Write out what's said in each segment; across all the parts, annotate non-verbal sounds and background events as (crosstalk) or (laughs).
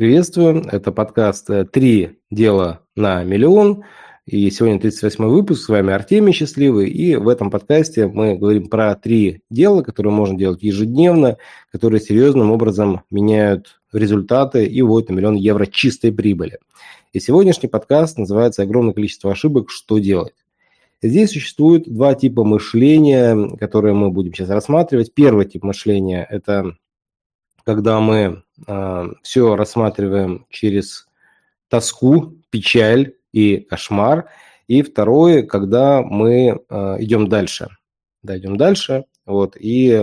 Приветствую, это подкаст «Три дела на миллион». И сегодня 38 выпуск, с вами Артемий Счастливый. И в этом подкасте мы говорим про три дела, которые можно делать ежедневно, которые серьезным образом меняют результаты и вводят на миллион евро чистой прибыли. И сегодняшний подкаст называется «Огромное количество ошибок. Что делать?». Здесь существует два типа мышления, которые мы будем сейчас рассматривать. Первый тип мышления – это когда мы э, все рассматриваем через тоску, печаль и кошмар. И второе, когда мы э, идем дальше. Да, идем дальше, вот, и э,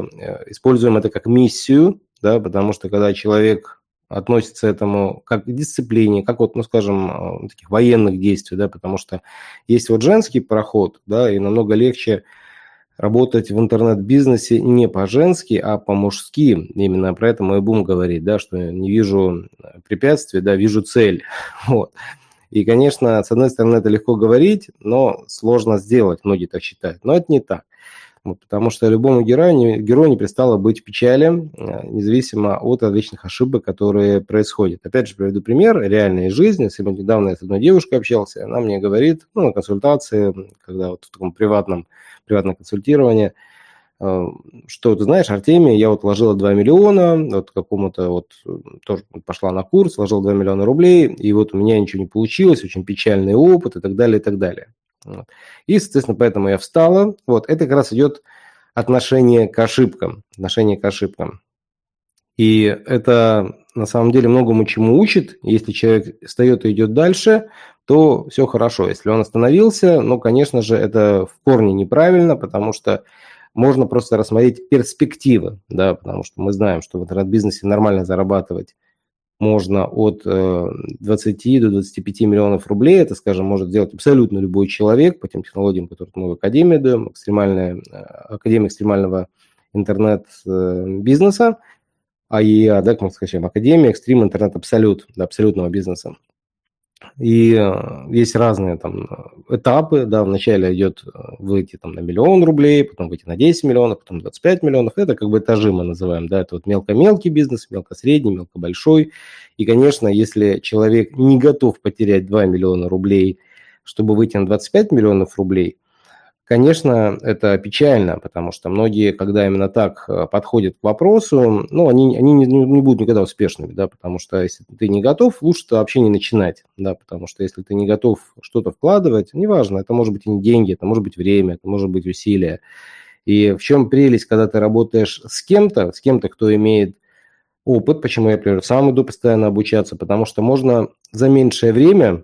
используем это как миссию, да, потому что когда человек относится к этому как к дисциплине, как вот, ну, скажем, э, таких военных действий, да, потому что есть вот женский проход, да, и намного легче работать в интернет-бизнесе не по-женски, а по-мужски. Именно про это мой бум говорит, да, что не вижу препятствий, да, вижу цель. (laughs) Вот. И, конечно, с одной стороны, это легко говорить, но сложно сделать, многие так считают. Но это не так. Потому что любому герою, герою не пристало быть в печали, э, независимо от различных ошибок, которые происходят. Опять же, приведу пример реальной жизни. Сегодня недавно я с одной девушкой общался, она мне говорит, ну, на консультации, когда вот в таком приватном, приватном консультировании, э, что ты знаешь, Артемий, я вот вложила 2 миллиона, вот какому-то вот, тоже пошла на курс, вложила 2 миллиона рублей, и вот у меня ничего не получилось, очень печальный опыт и так далее, и так далее. Вот. И, соответственно, поэтому я встала. Вот это как раз идет отношение к ошибкам. Отношение к ошибкам. И это на самом деле многому чему учит. Если человек встает и идет дальше, то все хорошо. Если он остановился, ну, конечно же, это в корне неправильно, потому что можно просто рассмотреть перспективы, да, потому что мы знаем, что в интернет-бизнесе нормально зарабатывать можно от 20 э, до 25 миллионов рублей. Это, скажем, может сделать абсолютно любой человек по тем технологиям, которые мы в Академии даем, экстремальная, э, Академия экстремального интернет-бизнеса, АИА, да, как мы скажем, Академия экстрим интернет абсолют, абсолютного бизнеса. И э, есть разные там этапы, да, вначале идет э, выйти там на миллион рублей, потом выйти на 10 миллионов, потом 25 миллионов. Это как бы этажи мы называем, да, это вот мелко-мелкий бизнес, мелко-средний, мелко-большой. И, конечно, если человек не готов потерять 2 миллиона рублей, чтобы выйти на 25 миллионов рублей – Конечно, это печально, потому что многие, когда именно так э, подходят к вопросу, ну, они, они не, не будут никогда успешными, да, потому что если ты не готов, лучше вообще не начинать, да, потому что если ты не готов что-то вкладывать, неважно, это может быть и не деньги, это может быть время, это может быть усилия. И в чем прелесть, когда ты работаешь с кем-то, с кем-то, кто имеет опыт, почему я, например, сам иду постоянно обучаться, потому что можно за меньшее время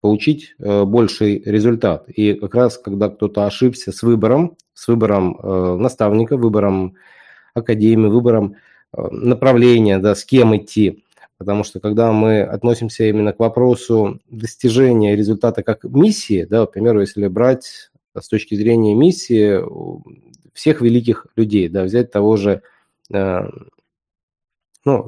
получить э, больший результат. И как раз, когда кто-то ошибся с выбором, с выбором э, наставника, выбором академии, выбором э, направления, да, с кем идти, потому что когда мы относимся именно к вопросу достижения результата как миссии, да, к примеру, если брать с точки зрения миссии всех великих людей, да, взять того же, ну,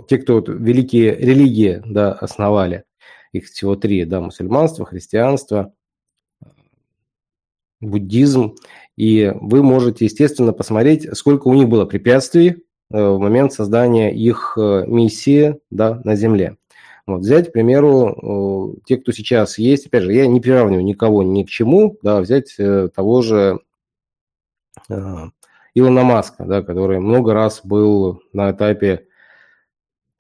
те, кто вот великие религии, да, основали, их всего три, да, мусульманство, христианство, буддизм, и вы можете, естественно, посмотреть, сколько у них было препятствий э, в момент создания их э, миссии да, на Земле. Вот, взять, к примеру, те, кто сейчас есть, опять же, я не приравниваю никого ни к чему, да, взять э, того же Илона Маска, да, который много раз был на этапе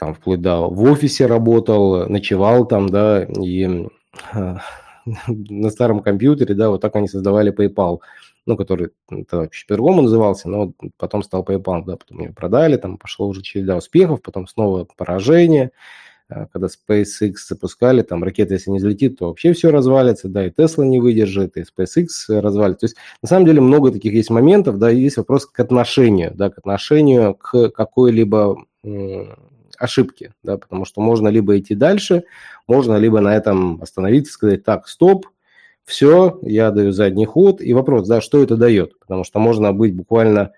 там вплоть до в офисе работал, ночевал там, да, и э, на старом компьютере, да, вот так они создавали PayPal, ну, который тогда чуть по-другому назывался, но потом стал PayPal, да, потом ее продали, там пошло уже череда успехов, потом снова поражение, э, когда SpaceX запускали, там ракета, если не взлетит, то вообще все развалится, да, и Tesla не выдержит, и SpaceX развалится. То есть, на самом деле, много таких есть моментов, да, и есть вопрос к отношению, да, к отношению к какой-либо ошибки, да, потому что можно либо идти дальше, можно либо на этом остановиться, сказать, так, стоп, все, я даю задний ход. И вопрос, да, что это дает? Потому что можно быть буквально,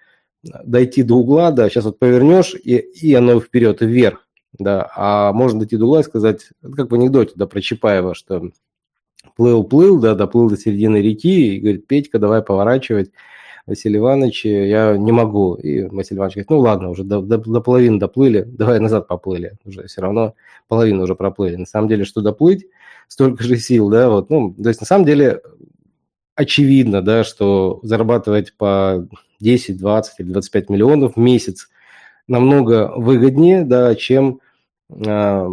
дойти до угла, да, сейчас вот повернешь, и, и оно вперед, и вверх, да, а можно дойти до угла и сказать, как в анекдоте, да, про Чапаева, что плыл-плыл, да, доплыл до середины реки, и говорит, Петька, давай поворачивать, Василий Иванович, я не могу. И Василий Иванович говорит, ну ладно, уже до, до, до половины доплыли, давай назад поплыли. Уже все равно половину уже проплыли. На самом деле, что доплыть, столько же сил, да, вот, ну, то есть на самом деле очевидно, да, что зарабатывать по 10, 20 или 25 миллионов в месяц намного выгоднее, да, чем э,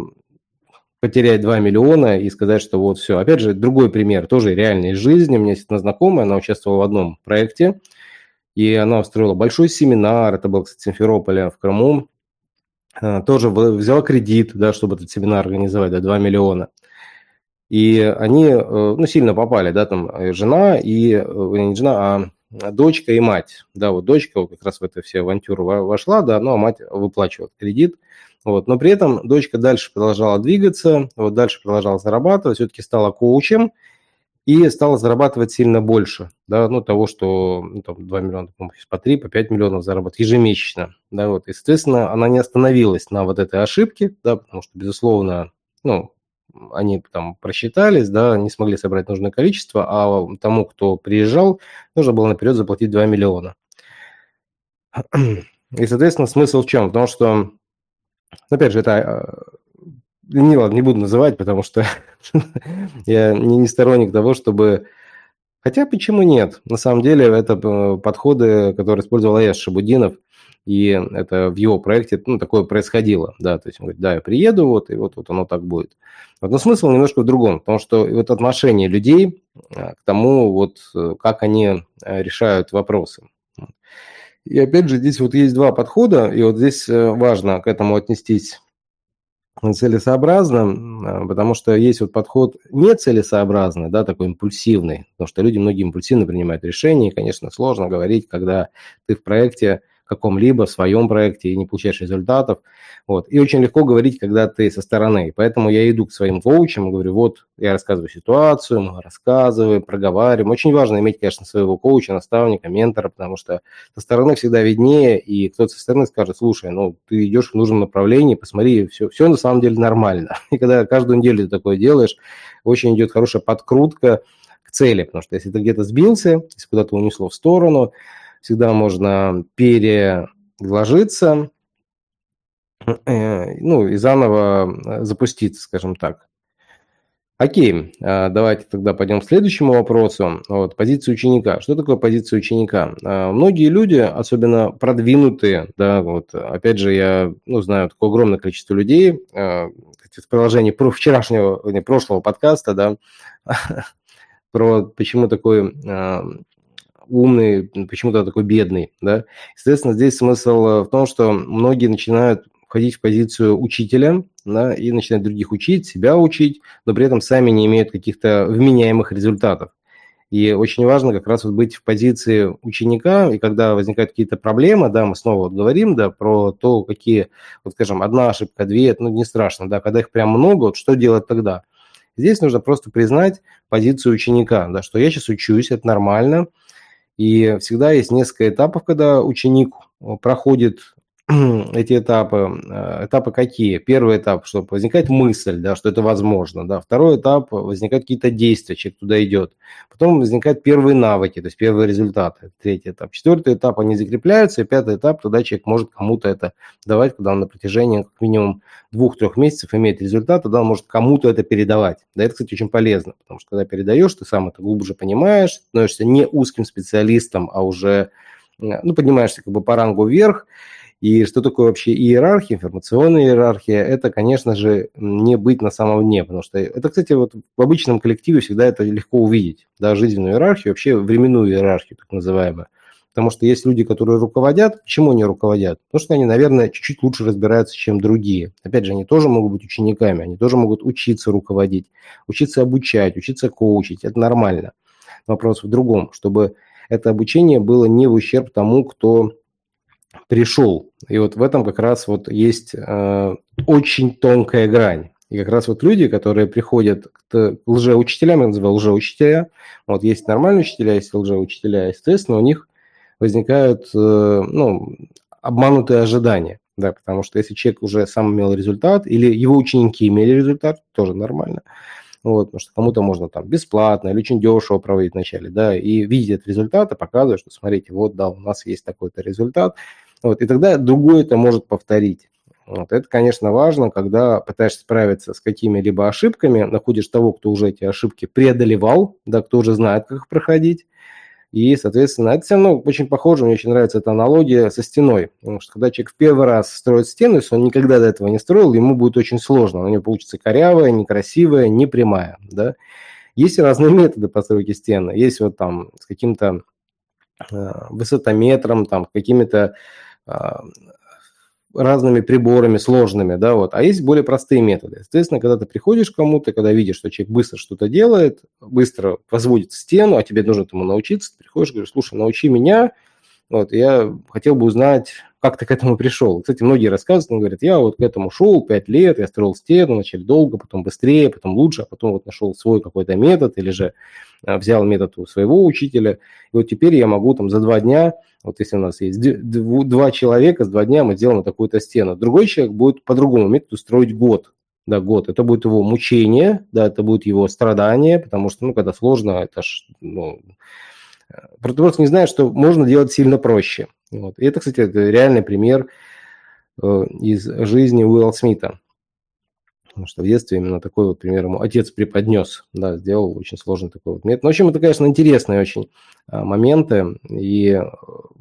потерять 2 миллиона и сказать, что вот все. Опять же, другой пример, тоже реальной жизни. У меня есть одна знакомая, она участвовала в одном проекте, и она устроила большой семинар, это был, кстати, Симферополе в Крыму, а, тоже взяла кредит, да, чтобы этот семинар организовать, да, 2 миллиона. И они, э, ну, сильно попали, да, там э, жена и, э, не жена, а дочка и мать. Да, вот дочка как раз в эту все авантюру вошла, да, ну, а мать выплачивала кредит. Вот. Но при этом дочка дальше продолжала двигаться, вот дальше продолжала зарабатывать, все-таки стала коучем и стала зарабатывать сильно больше, да, ну, того, что ну, там, 2 миллиона, по 3, по 5 миллионов зарабатывать ежемесячно, да, вот, и, соответственно, она не остановилась на вот этой ошибке, да, потому что, безусловно, ну, они там просчитались, да, не смогли собрать нужное количество, а тому, кто приезжал, нужно было наперед заплатить 2 миллиона. И, соответственно, смысл в чем? В том, что Опять же, это э, не, ладно, не буду называть, потому что (laughs) я не, не сторонник того, чтобы... Хотя почему нет? На самом деле это э, подходы, которые использовал Аяс Шабудинов, и это в его проекте ну, такое происходило. Да, то есть он говорит, да, я приеду, вот, и вот, вот оно так будет. Но смысл немножко в другом, потому что вот отношение людей э, к тому, вот, как они решают вопросы. И опять же, здесь вот есть два подхода, и вот здесь э, важно к этому отнестись целесообразно, потому что есть вот подход нецелесообразный, да, такой импульсивный, потому что люди многие импульсивно принимают решения, и, конечно, сложно говорить, когда ты в проекте каком-либо, своем проекте и не получаешь результатов. Вот. И очень легко говорить, когда ты со стороны. Поэтому я иду к своим коучам и говорю, вот я рассказываю ситуацию, мы рассказываем, проговариваем. Очень важно иметь, конечно, своего коуча, наставника, ментора, потому что со стороны всегда виднее, и кто-то со стороны скажет, слушай, ну ты идешь в нужном направлении, посмотри, все, все на самом деле нормально. (laughs) И когда каждую неделю ты такое делаешь, очень идет хорошая подкрутка к цели, потому что если ты где-то сбился, если куда-то унесло в сторону, всегда можно переложиться, э, ну, и заново э, запуститься, скажем так. Окей, а, давайте тогда пойдем к следующему вопросу. Вот, позиция ученика. Что такое позиция ученика? Многие люди, особенно продвинутые, да, вот, опять же, я ну, знаю такое огромное количество людей, в приложении про вчерашнего, не, прошлого подкаста, да, (laughs) про почему такой умный, почему-то такой бедный, да. Соответственно, здесь смысл э, в том, что многие начинают входить в позицию учителя, да, и начинают других учить, себя учить, но при этом сами не имеют каких-то вменяемых результатов. И очень важно как раз вот быть в позиции ученика, и когда возникают какие-то проблемы, да, мы снова вот говорим, да, про то, какие, вот скажем, одна ошибка, две, ну, не страшно, да, когда их прям много, вот что делать тогда? Здесь нужно просто признать позицию ученика, да, что я сейчас учусь, это нормально, и всегда есть несколько этапов, когда ученик э, проходит (clears throat) эти этапы. Э, этапы какие? Первый этап, что возникает мысль, да, что это возможно. Да. Второй этап, возникают какие-то действия, человек туда идет. Потом возникают первые навыки, то есть первые результаты. Третий этап. Четвертый этап, они закрепляются. И пятый этап, тогда человек может кому-то это давать, когда он на протяжении как минимум двух-трех месяцев имеет результат, тогда он может кому-то это передавать. Да, это, кстати, очень полезно, потому что когда передаешь, ты сам это глубже понимаешь, становишься не узким специалистом, а уже э, ну, поднимаешься как бы по рангу вверх, и что такое вообще иерархия, информационная иерархия? Это, конечно же, не быть на самом дне, потому что это, кстати, вот в обычном коллективе всегда это легко увидеть, да, жизненную иерархию, вообще временную иерархию, так называемую. Потому что есть люди, которые руководят. Почему они руководят? Потому что они, наверное, чуть-чуть лучше разбираются, чем другие. Опять же, они тоже могут быть учениками, они тоже могут учиться руководить, учиться обучать, учиться коучить. Это нормально. Вопрос в другом, чтобы это обучение было не в ущерб тому, кто пришел. И вот в этом как раз вот есть э, очень тонкая грань. И как раз вот люди, которые приходят к лжеучителям, я называю лжеучителя, вот есть нормальные учителя, есть лжеучителя, естественно, у них возникают э, ну, обманутые ожидания. Да, потому что если человек уже сам имел результат, или его ученики имели результат, тоже нормально, вот, потому что кому-то можно там бесплатно или очень дешево проводить вначале, да, и видят результаты, показывают, что смотрите, вот, да, у нас есть такой-то результат, вот, и тогда другой это может повторить. Вот. Это, конечно, важно, когда пытаешься справиться с какими-либо ошибками, находишь того, кто уже эти ошибки преодолевал, да, кто уже знает, как их проходить, и, соответственно, это все равно очень похоже, мне очень нравится эта аналогия со стеной. Потому что когда человек в первый раз строит стену, если он никогда до этого не строил, ему будет очень сложно. У него получится корявая, некрасивая, непрямая. Да? Есть разные методы постройки стены. Есть вот там с каким-то э, высотометром, там, какими-то э, разными приборами сложными, да, вот. А есть более простые методы. Соответственно, когда ты приходишь к кому-то, когда видишь, что человек быстро что-то делает, быстро возводит стену, а тебе нужно этому научиться, ты приходишь говоришь, слушай, научи меня, вот, я хотел бы узнать, как ты к этому пришел. Кстати, многие рассказывают, он говорит, я вот к этому шел пять лет, я строил стену, вначале долго, потом быстрее, потом лучше, а потом вот нашел свой какой-то метод или же э, взял метод у своего учителя, и вот теперь я могу там за два дня, вот если у нас есть два человека, с два дня мы сделаем такую-то стену. Другой человек будет по другому методу строить год, да, год. Это будет его мучение, да, это будет его страдание, потому что, ну, когда сложно, это ж, ну, просто не знает, что можно делать сильно проще. Вот. И это, кстати, реальный пример э, из жизни Уилла Смита. Потому что в детстве именно такой вот пример ему отец преподнес, да, сделал очень сложный такой вот метод. Ну, в общем, это, конечно, интересные очень а, моменты, и э,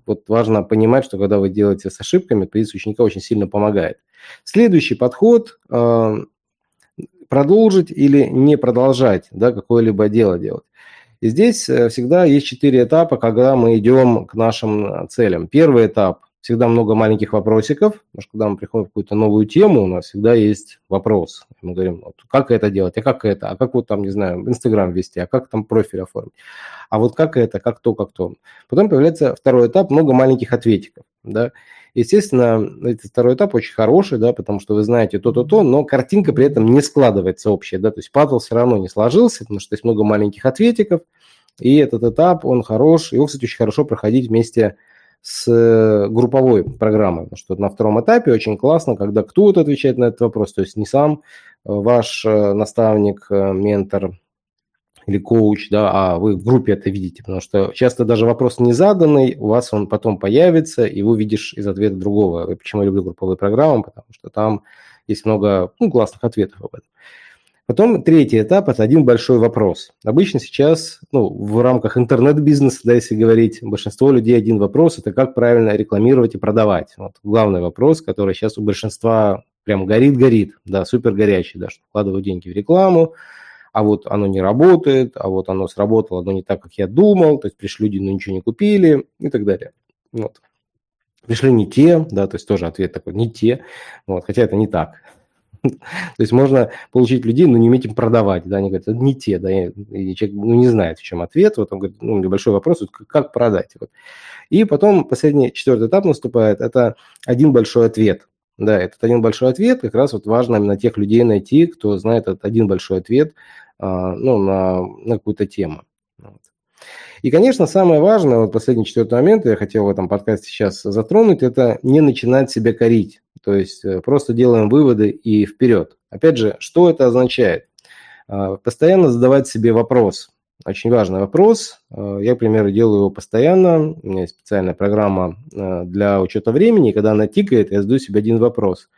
вот важно понимать, что когда вы делаете с ошибками, позиция ученика очень сильно помогает. Следующий подход э, – продолжить или не продолжать да, какое-либо дело делать. И здесь э, всегда есть четыре этапа, когда мы идем к нашим э, целям. Первый этап – всегда много маленьких вопросиков, потому что когда мы приходим в какую-то новую тему, у нас всегда есть вопрос. Мы говорим, вот, как это делать, а как это, а как вот там, не знаю, Инстаграм вести, а как там профиль оформить, а вот как это, как то, как то. Потом появляется второй этап, много маленьких ответиков, да. Естественно, этот второй этап очень хороший, да, потому что вы знаете то-то-то, но картинка при этом не складывается общая, да, то есть пазл все равно не сложился, потому что есть много маленьких ответиков, и этот этап, он хорош, его, кстати, очень хорошо проходить вместе с э, групповой программой, потому что на втором этапе очень классно, когда кто-то отвечает на этот вопрос, то есть не сам э, ваш э, наставник, ментор, или коуч, да, а вы в группе это видите, потому что часто даже вопрос не заданный, у вас он потом появится, и вы видишь из ответа другого. Почему я люблю групповые программы, потому что там есть много ну, классных ответов об этом. Потом третий этап – это один большой вопрос. Обычно сейчас, ну, в рамках интернет-бизнеса, да, если говорить, большинство людей один вопрос – это как правильно рекламировать и продавать. Вот главный вопрос, который сейчас у большинства прям горит-горит, да, супер горячий, да, что вкладывают деньги в рекламу, а вот оно не работает, а вот оно сработало, но не так, как я думал, то есть пришли люди, но ничего не купили и так далее. Вот. Пришли не те, да, то есть тоже ответ такой, не те, вот, хотя это не так. (laughs) То есть можно получить людей, но не уметь им продавать, да, они говорят, это не те, да, и человек ну, не знает, в чем ответ, вот он говорит, ну, небольшой вопрос, вот, как продать, вот. И потом последний, четвертый этап наступает, это один большой ответ, да, этот один большой ответ, как раз вот важно именно тех людей найти, кто знает этот один большой ответ, а, ну, на, на какую-то тему. И, конечно, самое важное, вот последний четвертый момент, я хотел в этом подкасте сейчас затронуть, это не начинать себя корить. То есть э, просто делаем выводы и вперед. Опять же, что это означает? А, постоянно задавать себе вопрос. Очень важный вопрос. А, я, к примеру, делаю его постоянно. У меня есть специальная программа для учета времени. Когда она тикает, я задаю себе один вопрос.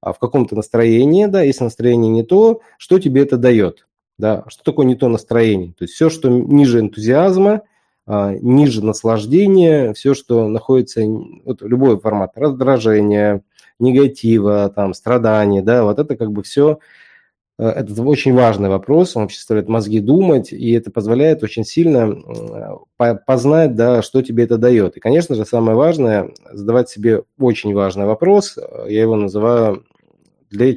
А в каком-то настроении, да, если настроение не то, что тебе это дает? Да? Что такое не то настроение? То есть все, что ниже энтузиазма, а, ниже наслаждения, все, что находится, вот любой формат раздражения, негатива, там, страдания, да, вот это как бы все, э, это очень важный вопрос, он вообще заставляет мозги думать, и это позволяет очень сильно познать, да, что тебе это дает. И, конечно же, самое важное, задавать себе очень важный вопрос, я его называю для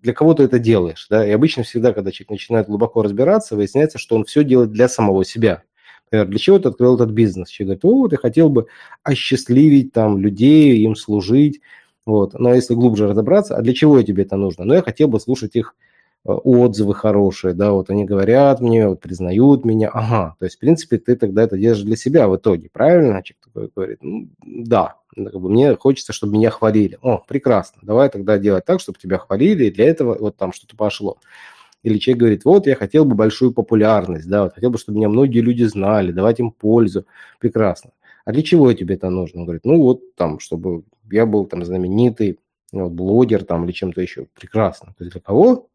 для кого ты это делаешь, да, и обычно всегда, когда человек начинает глубоко разбираться, выясняется, что он все делает для самого себя. Например, для чего ты открыл этот бизнес? Человек говорит, о, ты хотел бы осчастливить там людей, им служить, вот. Но если глубже разобраться, а для чего тебе это нужно? Ну, я хотел бы слушать их Э, отзывы хорошие, да, вот они говорят мне, вот признают меня, ага, то есть, в принципе, ты тогда это держишь для себя в итоге, правильно? Человек такой говорит, ну, да, как бы мне хочется, чтобы меня хвалили. О, прекрасно, давай тогда делать так, чтобы тебя хвалили, и для этого вот там что-то пошло. или человек говорит, вот я хотел бы большую популярность, да, вот хотел бы, чтобы меня многие люди знали, давать им пользу. Прекрасно. А для чего тебе это нужно? Он говорит, ну вот там, чтобы я был там знаменитый, ну, блогер там или чем-то еще. Прекрасно. То есть для кого?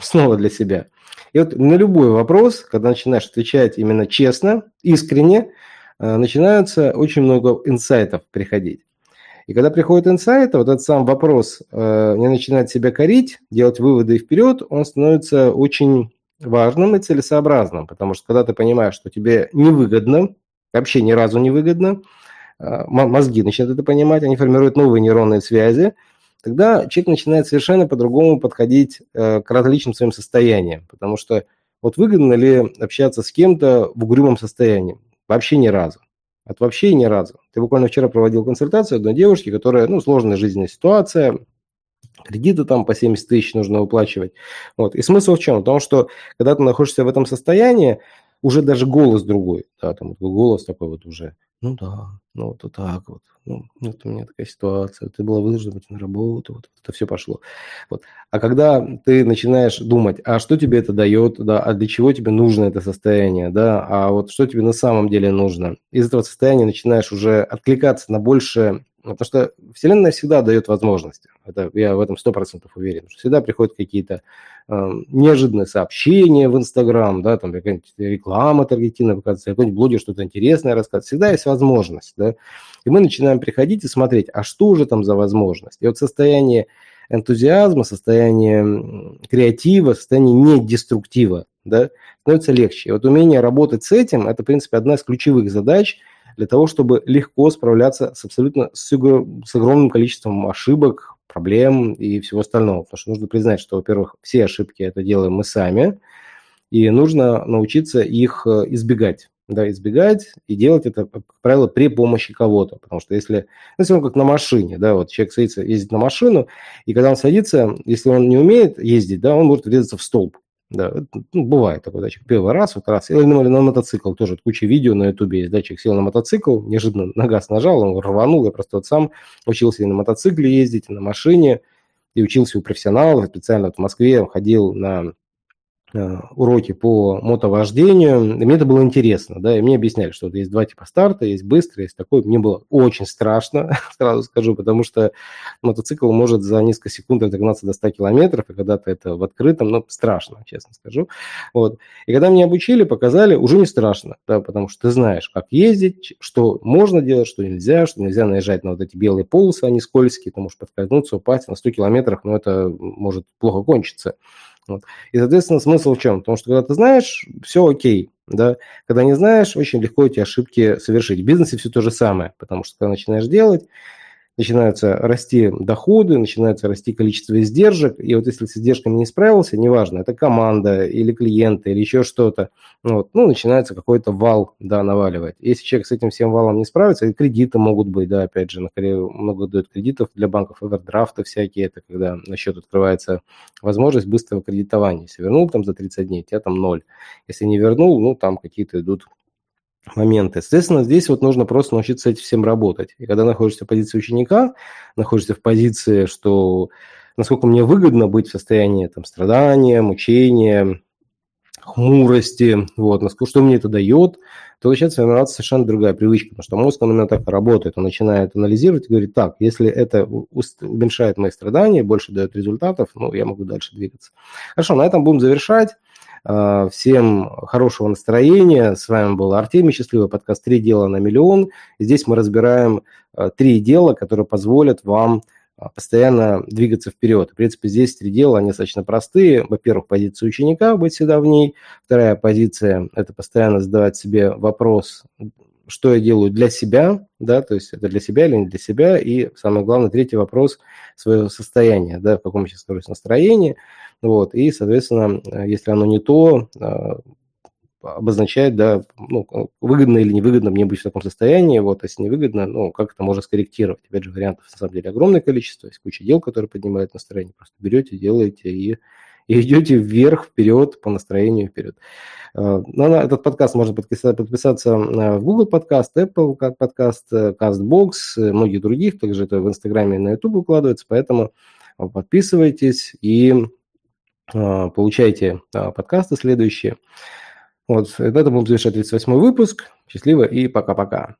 Снова для себя. И вот на любой вопрос, когда начинаешь отвечать именно честно, искренне, э, начинаются очень много инсайтов приходить. И когда приходит инсайт, вот этот сам вопрос э, не начинает себя корить, делать выводы вперед, он становится очень важным и целесообразным, потому что когда ты понимаешь, что тебе невыгодно, вообще ни разу не выгодно, э, мозги начинают это понимать, они формируют новые нейронные связи, тогда человек начинает совершенно по-другому подходить э, к различным своим состояниям, потому что вот выгодно ли общаться с кем-то в угрюмом состоянии? Вообще ни разу. От вообще ни разу. Ты буквально вчера проводил консультацию одной девушки, которая, ну, сложная жизненная ситуация, кредиты там по 70 тысяч нужно выплачивать. Вот. И смысл в чем? В том, что когда ты находишься в этом состоянии, уже даже голос другой, да, там голос такой вот уже, ну да, ну вот, вот так вот, ну, вот у меня такая ситуация, ты была вынуждена быть на работу, вот, вот это все пошло. Вот. А когда ты начинаешь думать, а что тебе это дает, да, а для чего тебе нужно это состояние, да, а вот что тебе на самом деле нужно, из этого состояния начинаешь уже откликаться на больше Потому что Вселенная всегда дает возможности. Это, я в этом сто процентов уверен. Всегда приходят какие-то э, неожиданные сообщения в Инстаграм, да, там какая-нибудь реклама таргетивная показывается, какой-нибудь блогер что-то интересное рассказывает. Всегда есть возможность, да. И мы начинаем приходить и смотреть, а что же там за возможность. И вот состояние энтузиазма, состояние креатива, состояние недеструктива, да, становится легче. И вот умение работать с этим – это, в принципе, одна из ключевых задач – для того, чтобы легко справляться с абсолютно с, с огромным количеством ошибок, проблем и всего остального. Потому что нужно признать, что, во-первых, все ошибки это делаем мы сами, и нужно научиться их э, избегать. Да, избегать и делать это, как правило, при помощи кого-то. Потому что если, ну, если он как на машине, да, вот человек садится ездить на машину, и когда он садится, если он не умеет ездить, да, он может врезаться в столб. Да, ну, бывает такой, да, первый раз, вот раз, или, или на мотоцикл, тоже куча видео на ютубе есть, да, сел на мотоцикл, неожиданно на газ нажал, он рванул, я просто вот сам учился и на мотоцикле ездить, и на машине, и учился у профессионалов, специально вот в Москве ходил на уроки по мотовождению, мне это было интересно, да, и мне объясняли, что вот есть два типа старта, есть быстрый, есть такой. Мне было очень страшно, (laughs) сразу скажу, потому что мотоцикл может за несколько секунд разогнаться до 100 километров, и когда-то это в открытом, ну, страшно, честно скажу. Вот. И когда меня обучили, показали, уже не страшно, да, потому что ты знаешь, как ездить, что можно делать, что нельзя, что нельзя наезжать на вот эти белые полосы, они скользкие, ты можешь подскользнуться, упасть на 100 километрах, но это может плохо кончиться. Вот. И, соответственно, смысл в чем? Потому что когда ты знаешь, все окей. Да? Когда не знаешь, очень легко эти ошибки совершить. В бизнесе все то же самое, потому что когда начинаешь делать, начинаются расти доходы, начинается расти количество издержек, и вот если с издержками не справился, неважно, это команда или клиенты или еще что-то, вот, ну, начинается какой-то вал, да, наваливать. Если человек с этим всем валом не справится, и кредиты могут быть, да, опять же, на Корее много дают кредитов для банков, овердрафты всякие, это когда на счет открывается возможность быстрого кредитования. Если вернул там за 30 дней, тебя там ноль. Если не вернул, ну, там какие-то идут моменты. Соответственно, здесь вот нужно просто научиться этим всем работать. И когда находишься в позиции ученика, находишься в позиции, что насколько мне выгодно быть в состоянии там, страдания, мучения, хмурости, вот, насколько, что мне это дает, то начинает формироваться совершенно другая привычка, потому что мозг, он именно так работает, он начинает анализировать и говорит, так, если это уменьшает мои страдания, больше дает результатов, ну, я могу дальше двигаться. Хорошо, на этом будем завершать. А, всем хорошего настроения. С вами был Артемий Счастливый подкаст «Три дела на миллион». Здесь мы разбираем а, три дела, которые позволят вам а, постоянно двигаться вперед. В принципе, здесь три дела, они достаточно простые. Во-первых, позиция ученика, быть всегда в ней. Вторая позиция – это постоянно задавать себе вопрос, что я делаю для себя, да, то есть это для себя или не для себя. И самое главное, третий вопрос – свое состояние, да, в каком сейчас нахожусь настроении – вот, и, соответственно, э, если оно не то, э, обозначает, да, ну, выгодно или невыгодно мне быть в таком состоянии, вот, если невыгодно, ну, как это можно скорректировать. Опять же, вариантов на самом деле огромное количество, есть куча дел, которые поднимают настроение, просто берете, делаете и, и идете вверх, вперед, по настроению вперед. Э, ну, на этот подкаст можно подписаться, подписаться в Google подкаст, Apple подкаст, CastBox, многих других, также это в Инстаграме и на YouTube укладывается, поэтому подписывайтесь и получайте подкасты следующие. Вот, на этом будем завершать 38 выпуск. Счастливо и пока-пока.